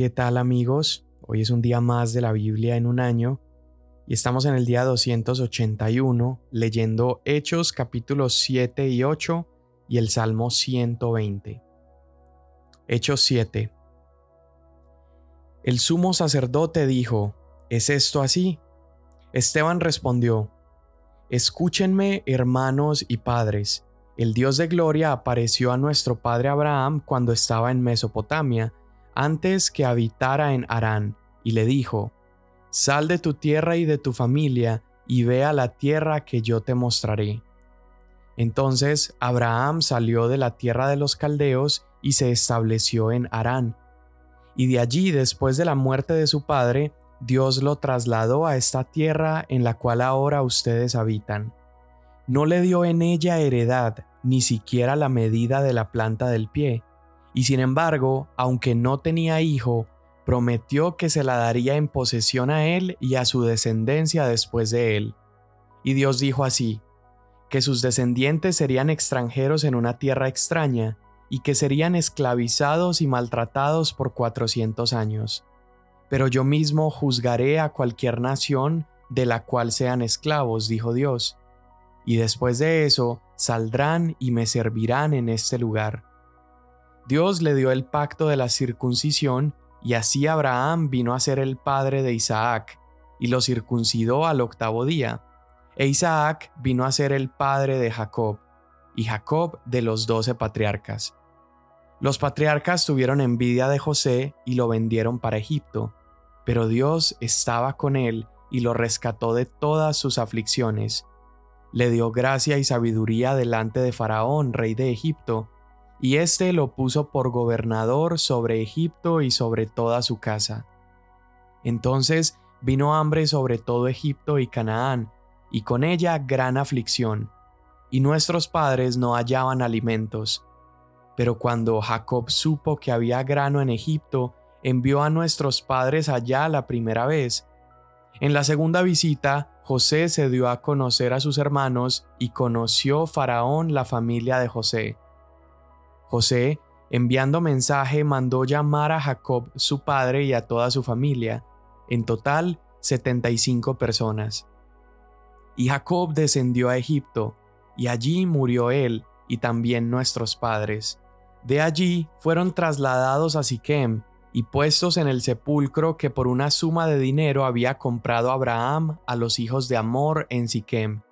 ¿Qué tal amigos? Hoy es un día más de la Biblia en un año y estamos en el día 281 leyendo Hechos capítulos 7 y 8 y el Salmo 120. Hechos 7. El sumo sacerdote dijo, ¿es esto así? Esteban respondió, Escúchenme hermanos y padres, el Dios de gloria apareció a nuestro padre Abraham cuando estaba en Mesopotamia, antes que habitara en Harán, y le dijo, Sal de tu tierra y de tu familia, y ve a la tierra que yo te mostraré. Entonces Abraham salió de la tierra de los caldeos y se estableció en Harán. Y de allí, después de la muerte de su padre, Dios lo trasladó a esta tierra en la cual ahora ustedes habitan. No le dio en ella heredad, ni siquiera la medida de la planta del pie, y sin embargo, aunque no tenía hijo, prometió que se la daría en posesión a él y a su descendencia después de él. Y Dios dijo así, que sus descendientes serían extranjeros en una tierra extraña, y que serían esclavizados y maltratados por cuatrocientos años. Pero yo mismo juzgaré a cualquier nación de la cual sean esclavos, dijo Dios, y después de eso saldrán y me servirán en este lugar. Dios le dio el pacto de la circuncisión y así Abraham vino a ser el padre de Isaac, y lo circuncidó al octavo día. E Isaac vino a ser el padre de Jacob, y Jacob de los doce patriarcas. Los patriarcas tuvieron envidia de José y lo vendieron para Egipto, pero Dios estaba con él y lo rescató de todas sus aflicciones. Le dio gracia y sabiduría delante de Faraón, rey de Egipto, y éste lo puso por gobernador sobre Egipto y sobre toda su casa. Entonces vino hambre sobre todo Egipto y Canaán, y con ella gran aflicción, y nuestros padres no hallaban alimentos. Pero cuando Jacob supo que había grano en Egipto, envió a nuestros padres allá la primera vez. En la segunda visita, José se dio a conocer a sus hermanos y conoció Faraón la familia de José. José, enviando mensaje, mandó llamar a Jacob su padre y a toda su familia, en total 75 personas. Y Jacob descendió a Egipto, y allí murió él y también nuestros padres. De allí fueron trasladados a Siquem y puestos en el sepulcro que por una suma de dinero había comprado Abraham a los hijos de Amor en Siquem.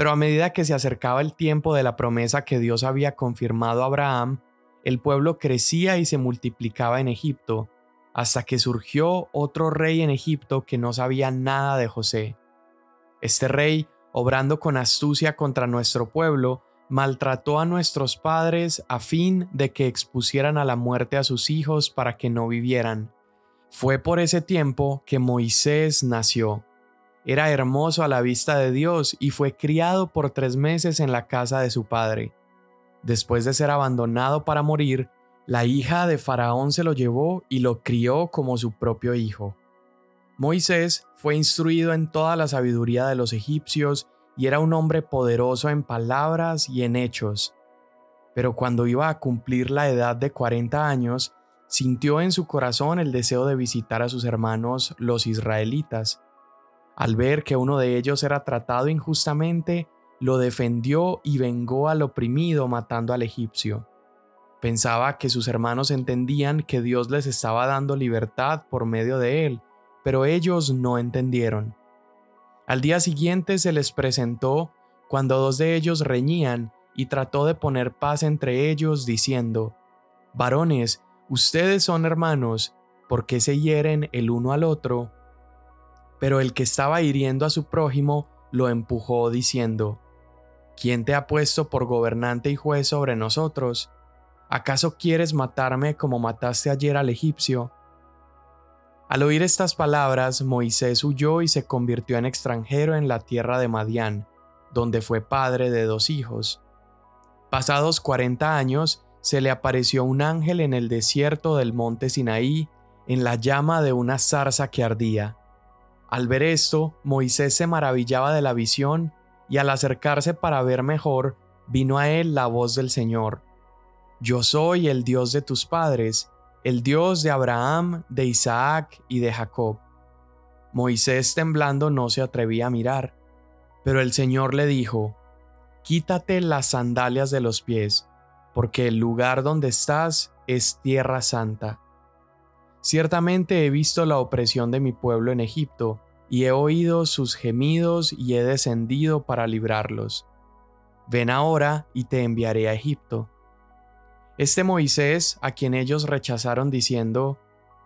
Pero a medida que se acercaba el tiempo de la promesa que Dios había confirmado a Abraham, el pueblo crecía y se multiplicaba en Egipto, hasta que surgió otro rey en Egipto que no sabía nada de José. Este rey, obrando con astucia contra nuestro pueblo, maltrató a nuestros padres a fin de que expusieran a la muerte a sus hijos para que no vivieran. Fue por ese tiempo que Moisés nació. Era hermoso a la vista de Dios y fue criado por tres meses en la casa de su padre. Después de ser abandonado para morir, la hija de Faraón se lo llevó y lo crió como su propio hijo. Moisés fue instruido en toda la sabiduría de los egipcios y era un hombre poderoso en palabras y en hechos. Pero cuando iba a cumplir la edad de 40 años, sintió en su corazón el deseo de visitar a sus hermanos los israelitas al ver que uno de ellos era tratado injustamente, lo defendió y vengó al oprimido matando al egipcio. Pensaba que sus hermanos entendían que Dios les estaba dando libertad por medio de él, pero ellos no entendieron. Al día siguiente se les presentó cuando dos de ellos reñían y trató de poner paz entre ellos diciendo, Varones, ustedes son hermanos, ¿por qué se hieren el uno al otro? Pero el que estaba hiriendo a su prójimo lo empujó diciendo, ¿Quién te ha puesto por gobernante y juez sobre nosotros? ¿Acaso quieres matarme como mataste ayer al egipcio? Al oír estas palabras, Moisés huyó y se convirtió en extranjero en la tierra de Madián, donde fue padre de dos hijos. Pasados cuarenta años, se le apareció un ángel en el desierto del monte Sinaí, en la llama de una zarza que ardía. Al ver esto, Moisés se maravillaba de la visión y al acercarse para ver mejor, vino a él la voz del Señor. Yo soy el Dios de tus padres, el Dios de Abraham, de Isaac y de Jacob. Moisés temblando no se atrevía a mirar, pero el Señor le dijo, Quítate las sandalias de los pies, porque el lugar donde estás es tierra santa. Ciertamente he visto la opresión de mi pueblo en Egipto, y he oído sus gemidos y he descendido para librarlos. Ven ahora y te enviaré a Egipto. Este Moisés, a quien ellos rechazaron diciendo,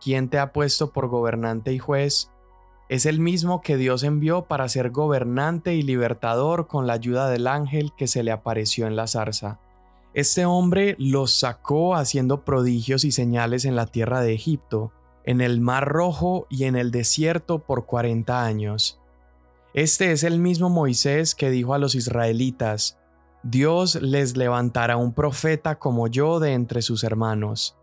¿quién te ha puesto por gobernante y juez? Es el mismo que Dios envió para ser gobernante y libertador con la ayuda del ángel que se le apareció en la zarza. Este hombre los sacó haciendo prodigios y señales en la tierra de Egipto, en el Mar Rojo y en el desierto por cuarenta años. Este es el mismo Moisés que dijo a los israelitas, Dios les levantará un profeta como yo de entre sus hermanos.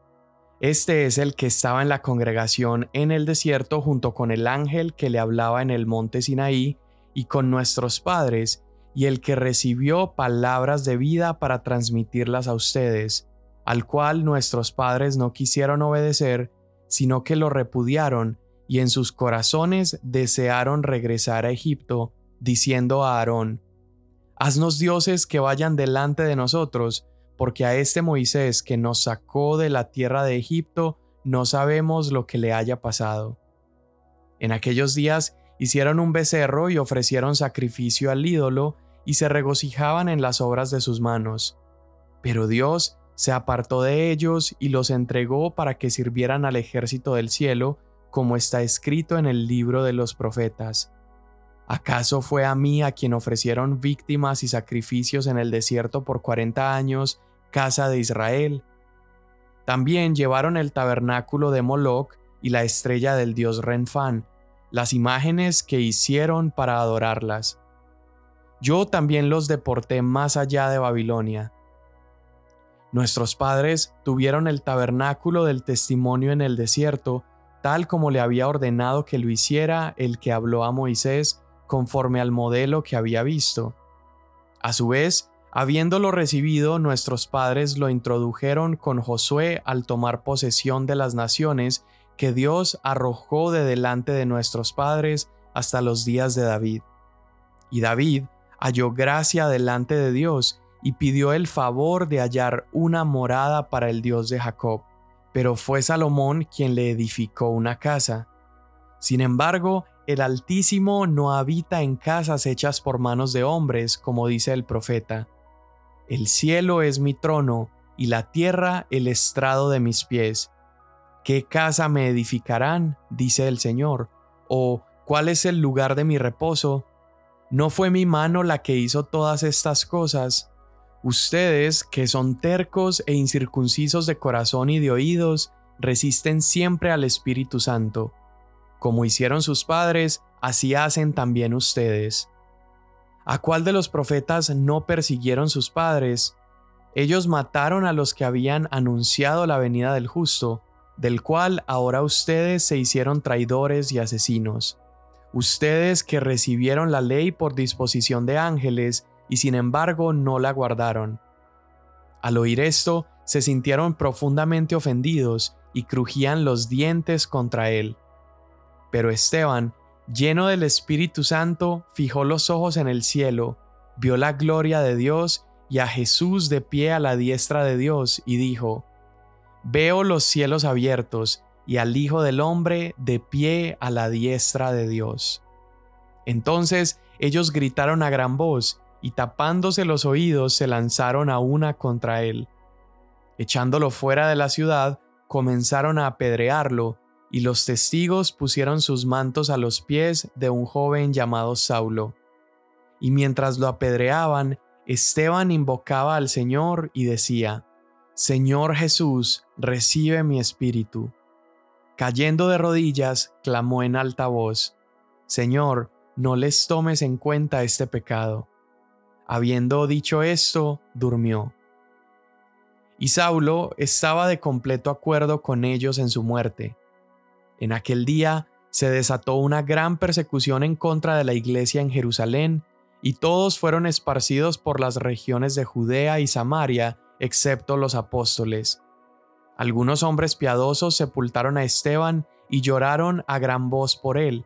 Este es el que estaba en la congregación en el desierto junto con el ángel que le hablaba en el monte Sinaí y con nuestros padres, y el que recibió palabras de vida para transmitirlas a ustedes, al cual nuestros padres no quisieron obedecer, sino que lo repudiaron y en sus corazones desearon regresar a Egipto, diciendo a Aarón, Haznos dioses que vayan delante de nosotros, porque a este Moisés que nos sacó de la tierra de Egipto no sabemos lo que le haya pasado. En aquellos días hicieron un becerro y ofrecieron sacrificio al ídolo y se regocijaban en las obras de sus manos. Pero Dios se apartó de ellos y los entregó para que sirvieran al ejército del cielo, como está escrito en el libro de los profetas. ¿Acaso fue a mí a quien ofrecieron víctimas y sacrificios en el desierto por cuarenta años, casa de Israel? También llevaron el tabernáculo de Moloc y la estrella del dios Renfán, las imágenes que hicieron para adorarlas. Yo también los deporté más allá de Babilonia Nuestros padres tuvieron el tabernáculo del testimonio en el desierto, tal como le había ordenado que lo hiciera el que habló a Moisés conforme al modelo que había visto. A su vez, habiéndolo recibido, nuestros padres lo introdujeron con Josué al tomar posesión de las naciones que Dios arrojó de delante de nuestros padres hasta los días de David. Y David halló gracia delante de Dios y pidió el favor de hallar una morada para el Dios de Jacob, pero fue Salomón quien le edificó una casa. Sin embargo, el Altísimo no habita en casas hechas por manos de hombres, como dice el profeta. El cielo es mi trono, y la tierra el estrado de mis pies. ¿Qué casa me edificarán? dice el Señor. ¿O cuál es el lugar de mi reposo? ¿No fue mi mano la que hizo todas estas cosas? Ustedes, que son tercos e incircuncisos de corazón y de oídos, resisten siempre al Espíritu Santo. Como hicieron sus padres, así hacen también ustedes. ¿A cuál de los profetas no persiguieron sus padres? Ellos mataron a los que habían anunciado la venida del justo, del cual ahora ustedes se hicieron traidores y asesinos. Ustedes que recibieron la ley por disposición de ángeles y sin embargo no la guardaron. Al oír esto, se sintieron profundamente ofendidos y crujían los dientes contra él. Pero Esteban, lleno del Espíritu Santo, fijó los ojos en el cielo, vio la gloria de Dios y a Jesús de pie a la diestra de Dios, y dijo, Veo los cielos abiertos y al Hijo del Hombre de pie a la diestra de Dios. Entonces ellos gritaron a gran voz, y tapándose los oídos se lanzaron a una contra él. Echándolo fuera de la ciudad, comenzaron a apedrearlo, y los testigos pusieron sus mantos a los pies de un joven llamado Saulo. Y mientras lo apedreaban, Esteban invocaba al Señor y decía, Señor Jesús, recibe mi espíritu. Cayendo de rodillas, clamó en alta voz, Señor, no les tomes en cuenta este pecado. Habiendo dicho esto, durmió. Y Saulo estaba de completo acuerdo con ellos en su muerte. En aquel día se desató una gran persecución en contra de la iglesia en Jerusalén, y todos fueron esparcidos por las regiones de Judea y Samaria, excepto los apóstoles. Algunos hombres piadosos sepultaron a Esteban y lloraron a gran voz por él,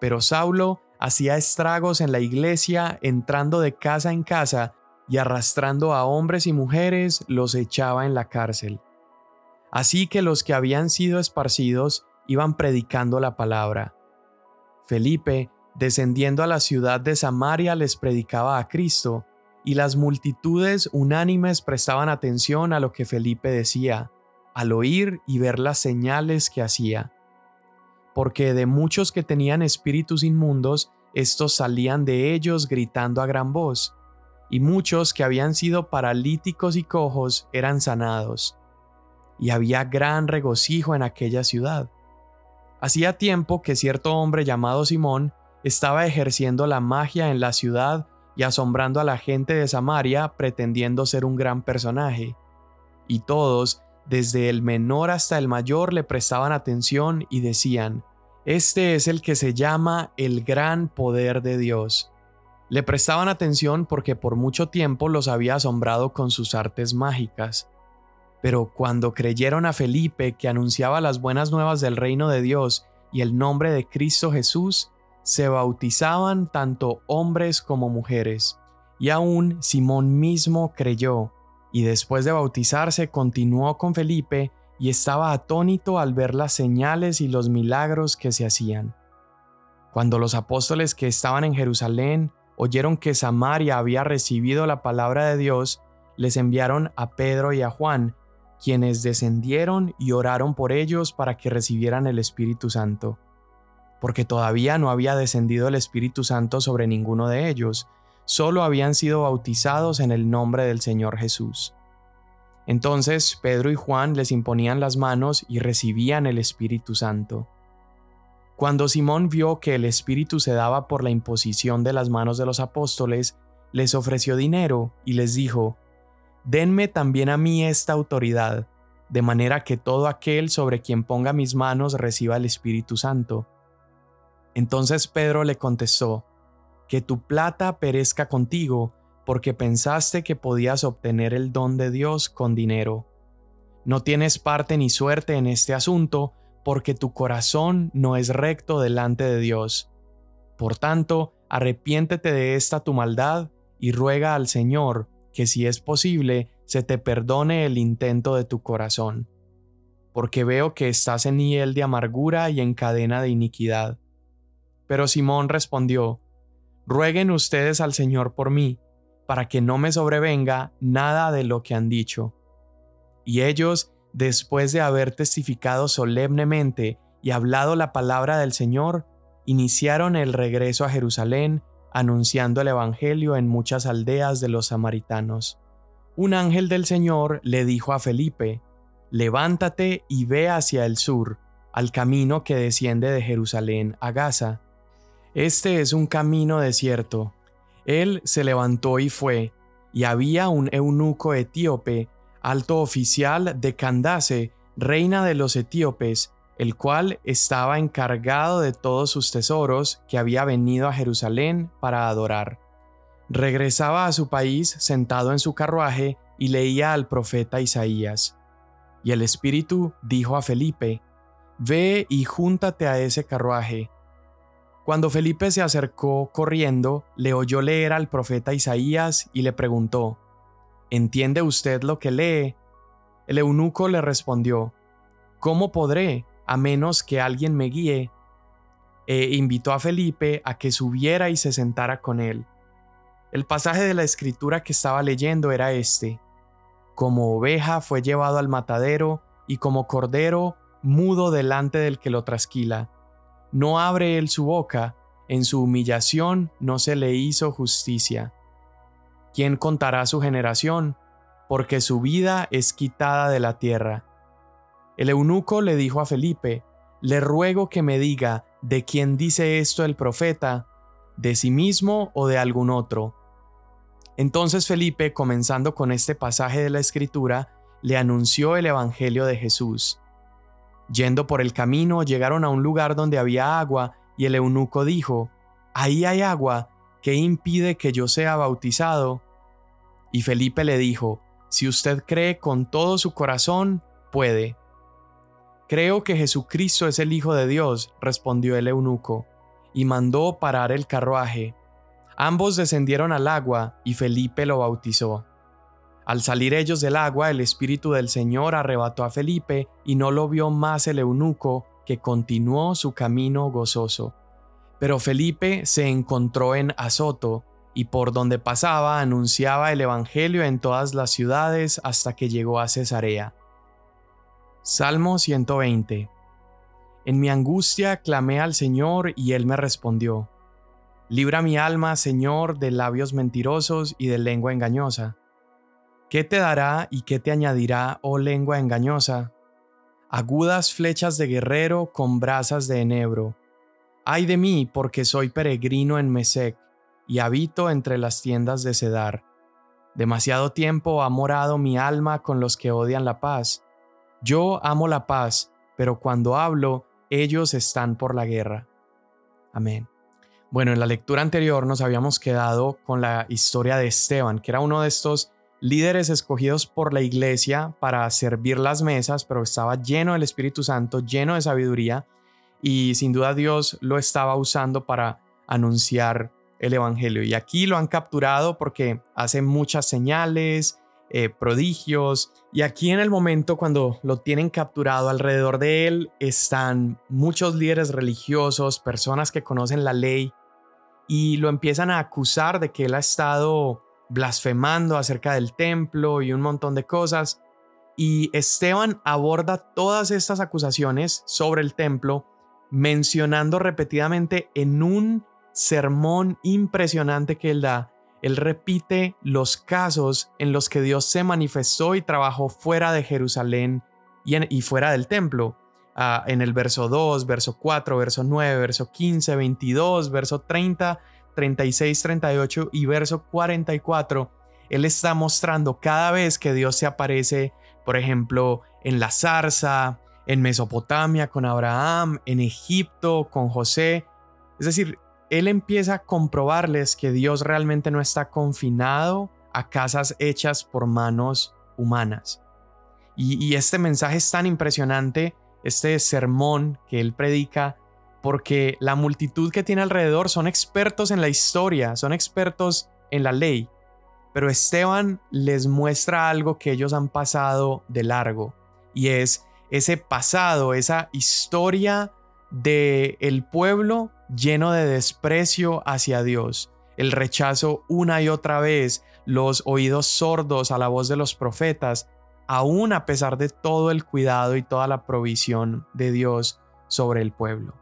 pero Saulo hacía estragos en la iglesia, entrando de casa en casa y arrastrando a hombres y mujeres, los echaba en la cárcel. Así que los que habían sido esparcidos iban predicando la palabra. Felipe, descendiendo a la ciudad de Samaria, les predicaba a Cristo, y las multitudes unánimes prestaban atención a lo que Felipe decía, al oír y ver las señales que hacía. Porque de muchos que tenían espíritus inmundos, estos salían de ellos gritando a gran voz, y muchos que habían sido paralíticos y cojos eran sanados. Y había gran regocijo en aquella ciudad. Hacía tiempo que cierto hombre llamado Simón estaba ejerciendo la magia en la ciudad y asombrando a la gente de Samaria pretendiendo ser un gran personaje. Y todos, desde el menor hasta el mayor, le prestaban atención y decían, Este es el que se llama el gran poder de Dios. Le prestaban atención porque por mucho tiempo los había asombrado con sus artes mágicas. Pero cuando creyeron a Felipe que anunciaba las buenas nuevas del reino de Dios y el nombre de Cristo Jesús, se bautizaban tanto hombres como mujeres. Y aún Simón mismo creyó, y después de bautizarse continuó con Felipe y estaba atónito al ver las señales y los milagros que se hacían. Cuando los apóstoles que estaban en Jerusalén oyeron que Samaria había recibido la palabra de Dios, les enviaron a Pedro y a Juan, quienes descendieron y oraron por ellos para que recibieran el Espíritu Santo porque todavía no había descendido el Espíritu Santo sobre ninguno de ellos, solo habían sido bautizados en el nombre del Señor Jesús. Entonces Pedro y Juan les imponían las manos y recibían el Espíritu Santo. Cuando Simón vio que el Espíritu se daba por la imposición de las manos de los apóstoles, les ofreció dinero y les dijo, Denme también a mí esta autoridad, de manera que todo aquel sobre quien ponga mis manos reciba el Espíritu Santo. Entonces Pedro le contestó, Que tu plata perezca contigo, porque pensaste que podías obtener el don de Dios con dinero. No tienes parte ni suerte en este asunto, porque tu corazón no es recto delante de Dios. Por tanto, arrepiéntete de esta tu maldad y ruega al Señor que si es posible se te perdone el intento de tu corazón. Porque veo que estás en hiel de amargura y en cadena de iniquidad. Pero Simón respondió, Rueguen ustedes al Señor por mí, para que no me sobrevenga nada de lo que han dicho. Y ellos, después de haber testificado solemnemente y hablado la palabra del Señor, iniciaron el regreso a Jerusalén, anunciando el Evangelio en muchas aldeas de los samaritanos. Un ángel del Señor le dijo a Felipe, Levántate y ve hacia el sur, al camino que desciende de Jerusalén a Gaza este es un camino desierto. Él se levantó y fue, y había un eunuco etíope, alto oficial de Candace, reina de los etíopes, el cual estaba encargado de todos sus tesoros, que había venido a Jerusalén para adorar. Regresaba a su país sentado en su carruaje y leía al profeta Isaías. Y el Espíritu dijo a Felipe, Ve y júntate a ese carruaje. Cuando Felipe se acercó corriendo, le oyó leer al profeta Isaías y le preguntó, ¿Entiende usted lo que lee? El eunuco le respondió, ¿Cómo podré, a menos que alguien me guíe? E invitó a Felipe a que subiera y se sentara con él. El pasaje de la escritura que estaba leyendo era este. Como oveja fue llevado al matadero, y como cordero mudo delante del que lo trasquila no abre él su boca, en su humillación no se le hizo justicia. ¿Quién contará su generación? Porque su vida es quitada de la tierra. El eunuco le dijo a Felipe, Le ruego que me diga, ¿de quién dice esto el profeta? ¿De sí mismo o de algún otro? Entonces Felipe, comenzando con este pasaje de la Escritura, le anunció el Evangelio de Jesús. Yendo por el camino, llegaron a un lugar donde había agua, y el eunuco dijo, Ahí hay agua, ¿qué impide que yo sea bautizado? Y Felipe le dijo, Si usted cree con todo su corazón, puede. Creo que Jesucristo es el Hijo de Dios, respondió el eunuco, y mandó parar el carruaje. Ambos descendieron al agua y Felipe lo bautizó. Al salir ellos del agua, el Espíritu del Señor arrebató a Felipe y no lo vio más el eunuco, que continuó su camino gozoso. Pero Felipe se encontró en Azoto, y por donde pasaba anunciaba el Evangelio en todas las ciudades hasta que llegó a Cesarea. Salmo 120 En mi angustia clamé al Señor y Él me respondió. Libra mi alma, Señor, de labios mentirosos y de lengua engañosa. ¿Qué te dará y qué te añadirá, oh lengua engañosa? Agudas flechas de guerrero con brasas de enebro. Ay de mí, porque soy peregrino en Mesec y habito entre las tiendas de Cedar. Demasiado tiempo ha morado mi alma con los que odian la paz. Yo amo la paz, pero cuando hablo, ellos están por la guerra. Amén. Bueno, en la lectura anterior nos habíamos quedado con la historia de Esteban, que era uno de estos líderes escogidos por la iglesia para servir las mesas, pero estaba lleno del Espíritu Santo, lleno de sabiduría, y sin duda Dios lo estaba usando para anunciar el Evangelio. Y aquí lo han capturado porque hace muchas señales, eh, prodigios. Y aquí en el momento cuando lo tienen capturado alrededor de él están muchos líderes religiosos, personas que conocen la ley y lo empiezan a acusar de que él ha estado blasfemando acerca del templo y un montón de cosas. Y Esteban aborda todas estas acusaciones sobre el templo mencionando repetidamente en un sermón impresionante que él da, él repite los casos en los que Dios se manifestó y trabajó fuera de Jerusalén y, fuera del templo. Ah, en el verso 2, verso 4, verso 9, verso 15, 22, verso 30, 36, 38 y verso 44, Él está mostrando cada vez que Dios se aparece, por ejemplo, en la zarza, en Mesopotamia con Abraham, en Egipto con José. Es decir, él empieza a comprobarles que Dios realmente no está confinado a casas hechas por manos humanas. Y, este mensaje es tan impresionante, este sermón que él predica, porque la multitud que tiene alrededor son expertos en la historia, son expertos en la ley, pero Esteban les muestra algo que ellos han pasado de largo, y es ese pasado, esa historia de el pueblo lleno de desprecio hacia Dios, el rechazo una y otra vez, los oídos sordos a la voz de los profetas, aún a pesar de todo el cuidado y toda la provisión de Dios sobre el pueblo.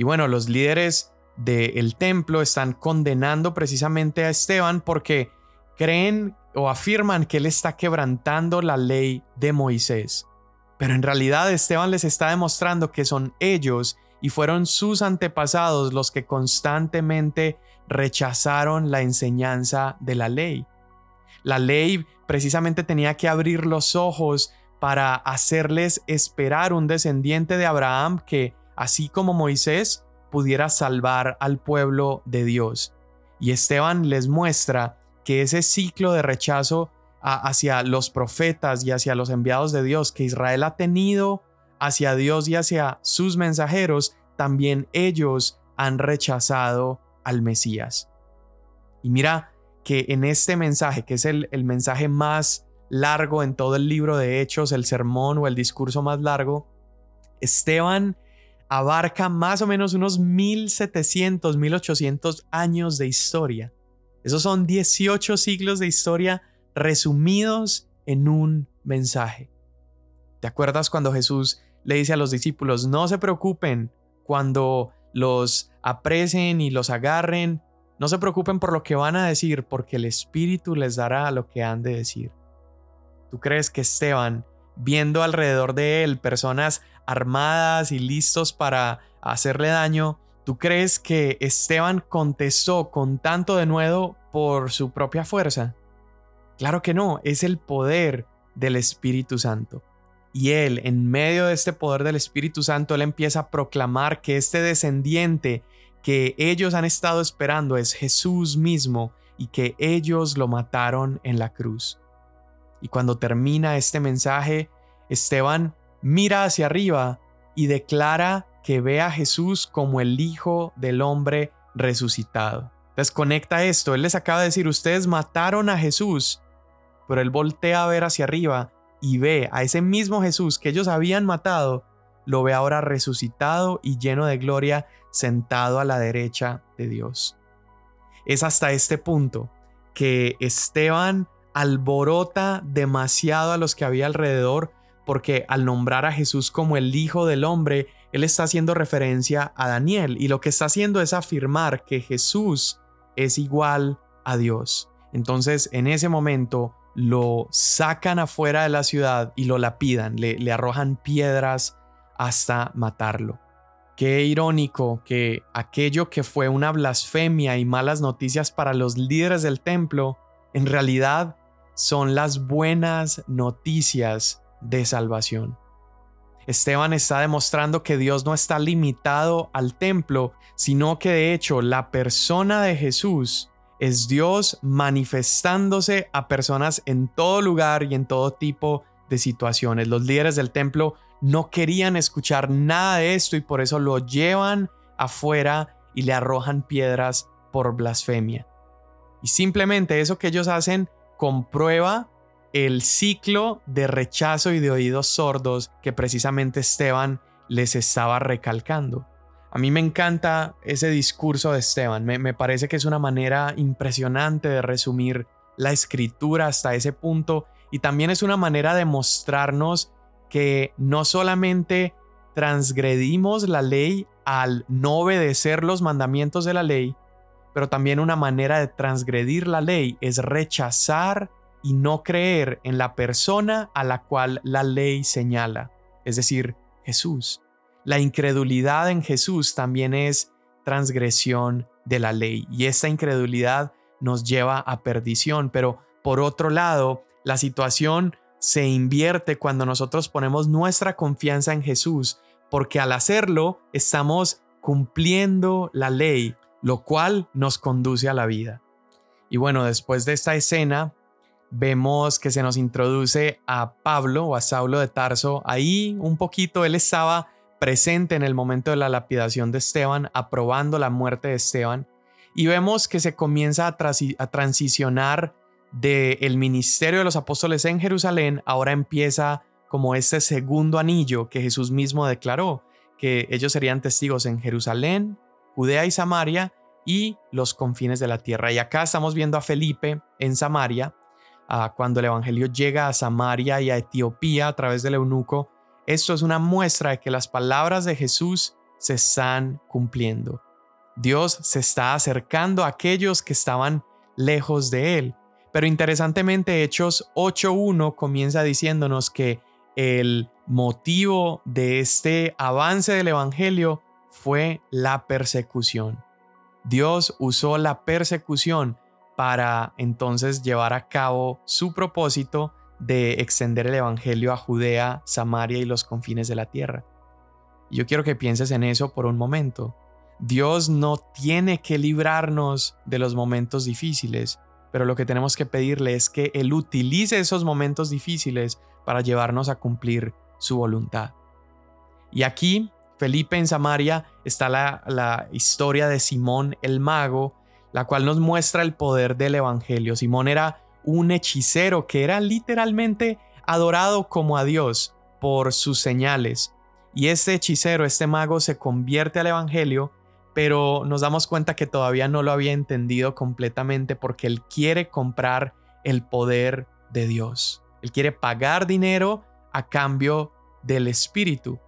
Y bueno, los líderes del templo están condenando precisamente a Esteban porque creen o afirman que él está quebrantando la ley de Moisés. Pero en realidad Esteban les está demostrando que son ellos y fueron sus antepasados los que constantemente rechazaron la enseñanza de la ley. La ley precisamente tenía que abrir los ojos para hacerles esperar un descendiente de Abraham que, así como Moisés, pudiera salvar al pueblo de Dios. Y Esteban les muestra que ese ciclo de rechazo hacia los profetas y hacia los enviados de Dios que Israel ha tenido hacia Dios y hacia sus mensajeros, también ellos han rechazado al Mesías. Y mira que en este mensaje, que es el, el mensaje más largo en todo el libro de Hechos, el sermón o el discurso más largo, Esteban abarca más o menos unos 1700, 1800 años de historia. Esos son 18 siglos de historia resumidos en un mensaje. ¿Te acuerdas cuando Jesús le dice a los discípulos, no se preocupen cuando los apresen y los agarren, no se preocupen por lo que van a decir, porque el Espíritu les dará lo que han de decir. ¿Tú crees que Esteban, viendo alrededor de él personas armadas y listos para hacerle daño, ¿tú crees que Esteban contestó con tanto de nuevo por su propia fuerza? Claro que no, es el poder del Espíritu Santo. Y él, en medio de este poder del Espíritu Santo, él empieza a proclamar que este descendiente que ellos han estado esperando es Jesús mismo y que ellos lo mataron en la cruz. Y cuando termina este mensaje, Esteban mira hacia arriba y declara que ve a Jesús como el Hijo del Hombre resucitado. Desconecta esto, él les acaba de decir, ustedes mataron a Jesús, pero él voltea a ver hacia arriba y ve a ese mismo Jesús que ellos habían matado, lo ve ahora resucitado y lleno de gloria, sentado a la derecha de Dios. Es hasta este punto que Esteban alborota demasiado a los que había alrededor porque al nombrar a Jesús como el Hijo del Hombre, él está haciendo referencia a Daniel y lo que está haciendo es afirmar que Jesús es igual a Dios. Entonces, en ese momento, lo sacan afuera de la ciudad y lo lapidan, le, le arrojan piedras hasta matarlo. Qué irónico que aquello que fue una blasfemia y malas noticias para los líderes del templo, en realidad son las buenas noticias de salvación. Esteban está demostrando que Dios no está limitado al templo, sino que de hecho la persona de Jesús es Dios manifestándose a personas en todo lugar y en todo tipo de situaciones. Los líderes del templo no querían escuchar nada de esto y por eso lo llevan afuera y le arrojan piedras por blasfemia. Y simplemente eso que ellos hacen comprueba el ciclo de rechazo y de oídos sordos que precisamente Esteban les estaba recalcando. A mí me encanta ese discurso de Esteban, me, parece que es una manera impresionante de resumir la escritura hasta ese punto y también es una manera de mostrarnos que no solamente transgredimos la ley al no obedecer los mandamientos de la ley, pero también una manera de transgredir la ley es rechazar y no creer en la persona a la cual la ley señala, es decir, Jesús. La incredulidad en Jesús también es transgresión de la ley y esta incredulidad nos lleva a perdición, pero por otro lado, la situación se invierte cuando nosotros ponemos nuestra confianza en Jesús, porque al hacerlo estamos cumpliendo la ley, lo cual nos conduce a la vida. Y bueno, después de esta escena, vemos que se nos introduce a Pablo o a Saulo de Tarso. Ahí un poquito él estaba presente en el momento de la lapidación de Esteban, aprobando la muerte de Esteban. Y vemos que se comienza a, transicionar del ministerio de los apóstoles en Jerusalén, ahora empieza como este segundo anillo que Jesús mismo declaró, que ellos serían testigos en Jerusalén, Judea y Samaria y los confines de la tierra. Y acá estamos viendo a Felipe en Samaria, cuando el Evangelio llega a Samaria y a Etiopía a través del eunuco, esto es una muestra de que las palabras de Jesús se están cumpliendo. Dios se está acercando a aquellos que estaban lejos de Él. Pero interesantemente Hechos 8.1 comienza diciéndonos que el motivo de este avance del Evangelio fue la persecución. Dios usó la persecución para entonces llevar a cabo su propósito de extender el Evangelio a Judea, Samaria y los confines de la tierra. yo quiero que pienses en eso por un momento. Dios no tiene que librarnos de los momentos difíciles, pero lo que tenemos que pedirle es que Él utilice esos momentos difíciles para llevarnos a cumplir su voluntad. Y aquí, Felipe en Samaria, está la, historia de Simón el mago, la cual nos muestra el poder del Evangelio. Simón era un hechicero que era literalmente adorado como a Dios por sus señales. Y este hechicero, este mago, se convierte al Evangelio, pero nos damos cuenta que todavía no lo había entendido completamente porque él quiere comprar el poder de Dios. Él quiere pagar dinero a cambio del Espíritu.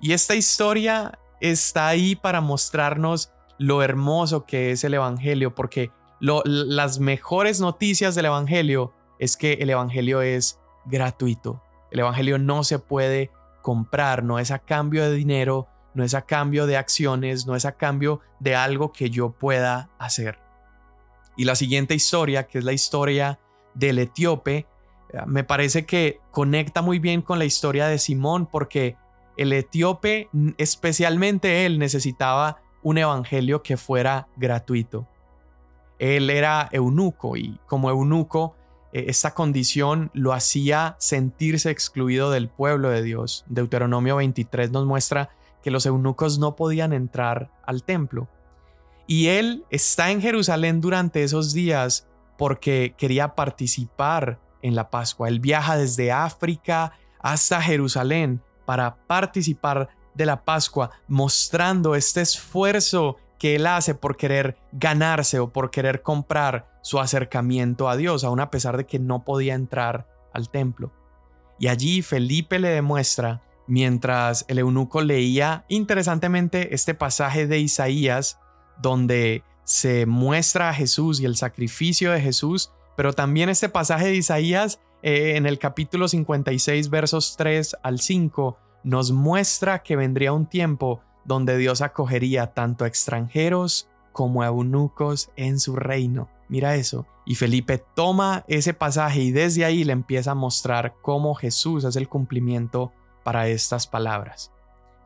Y esta historia está ahí para mostrarnos lo hermoso que es el Evangelio, porque las mejores noticias del Evangelio es que el Evangelio es gratuito. El Evangelio no se puede comprar, no es a cambio de dinero, no es a cambio de acciones, no es a cambio de algo que yo pueda hacer. Y la siguiente historia, que es la historia del etíope, eh, me parece que conecta muy bien con la historia de Simón porque el etíope, especialmente él, necesitaba un evangelio que fuera gratuito. Él era eunuco y como eunuco eh, esta condición lo hacía sentirse excluido del pueblo de Dios. Deuteronomio 23 nos muestra que los eunucos no podían entrar al templo. Y él está en Jerusalén durante esos días porque quería participar en la Pascua. Él viaja desde África hasta Jerusalén para participar de la Pascua, mostrando este esfuerzo que él hace por querer ganarse o por querer comprar su acercamiento a Dios, aun a pesar de que no podía entrar al templo. Y allí Felipe le demuestra, mientras el eunuco leía interesantemente este pasaje de Isaías, donde se muestra a Jesús y el sacrificio de Jesús, pero también este pasaje de Isaías eh, en el capítulo 56 versos 3 al 5 nos muestra que vendría un tiempo donde Dios acogería tanto a extranjeros como a eunucos en su reino. Mira eso. Y Felipe toma ese pasaje y desde ahí le empieza a mostrar cómo Jesús es el cumplimiento para estas palabras.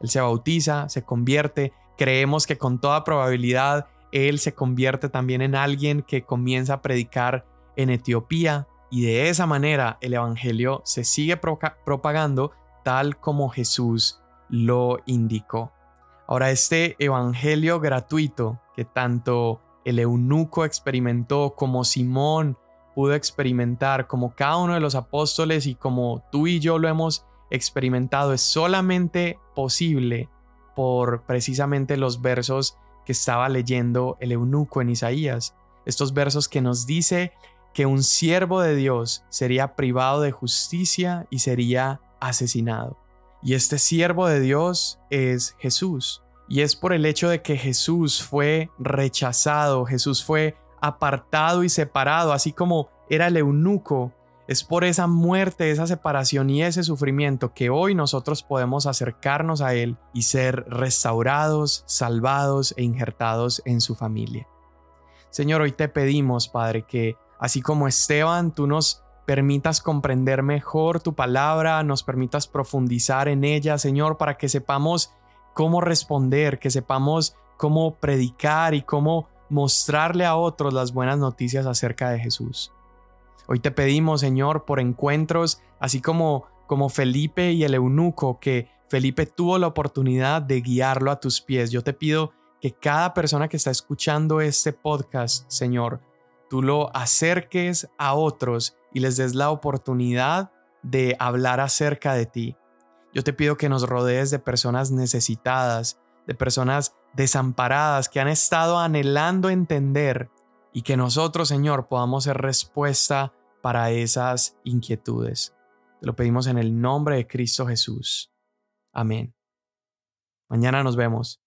Él se bautiza, se convierte, creemos que con toda probabilidad él se convierte también en alguien que comienza a predicar en Etiopía y de esa manera el Evangelio se sigue propagando tal como Jesús lo indicó. Ahora, este Evangelio gratuito que tanto el eunuco experimentó, como Simón pudo experimentar, como cada uno de los apóstoles y como tú y yo lo hemos experimentado, es solamente posible por precisamente los versos que estaba leyendo el eunuco en Isaías. Estos versos que nos dice que un siervo de Dios sería privado de justicia y sería asesinado. Y este siervo de Dios es Jesús. Y es por el hecho de que Jesús fue rechazado, Jesús fue apartado y separado, así como era el eunuco. Es por esa muerte, esa separación y ese sufrimiento que hoy nosotros podemos acercarnos a Él y ser restaurados, salvados e injertados en su familia. Señor, hoy te pedimos, Padre, que así como Esteban, tú nos permitas comprender mejor tu palabra, nos permitas profundizar en ella, Señor, para que sepamos cómo responder, que sepamos cómo predicar y cómo mostrarle a otros las buenas noticias acerca de Jesús. Hoy te pedimos, Señor, por encuentros, así como como Felipe y el eunuco, que Felipe tuvo la oportunidad de guiarlo a tus pies. Yo te pido que cada persona que está escuchando este podcast, Señor, tú lo acerques a otros y les des la oportunidad de hablar acerca de ti. Yo te pido que nos rodees de personas necesitadas, de personas desamparadas que han estado anhelando entender y que nosotros, Señor, podamos ser respuesta para esas inquietudes. Te lo pedimos en el nombre de Cristo Jesús. Amén. Mañana nos vemos.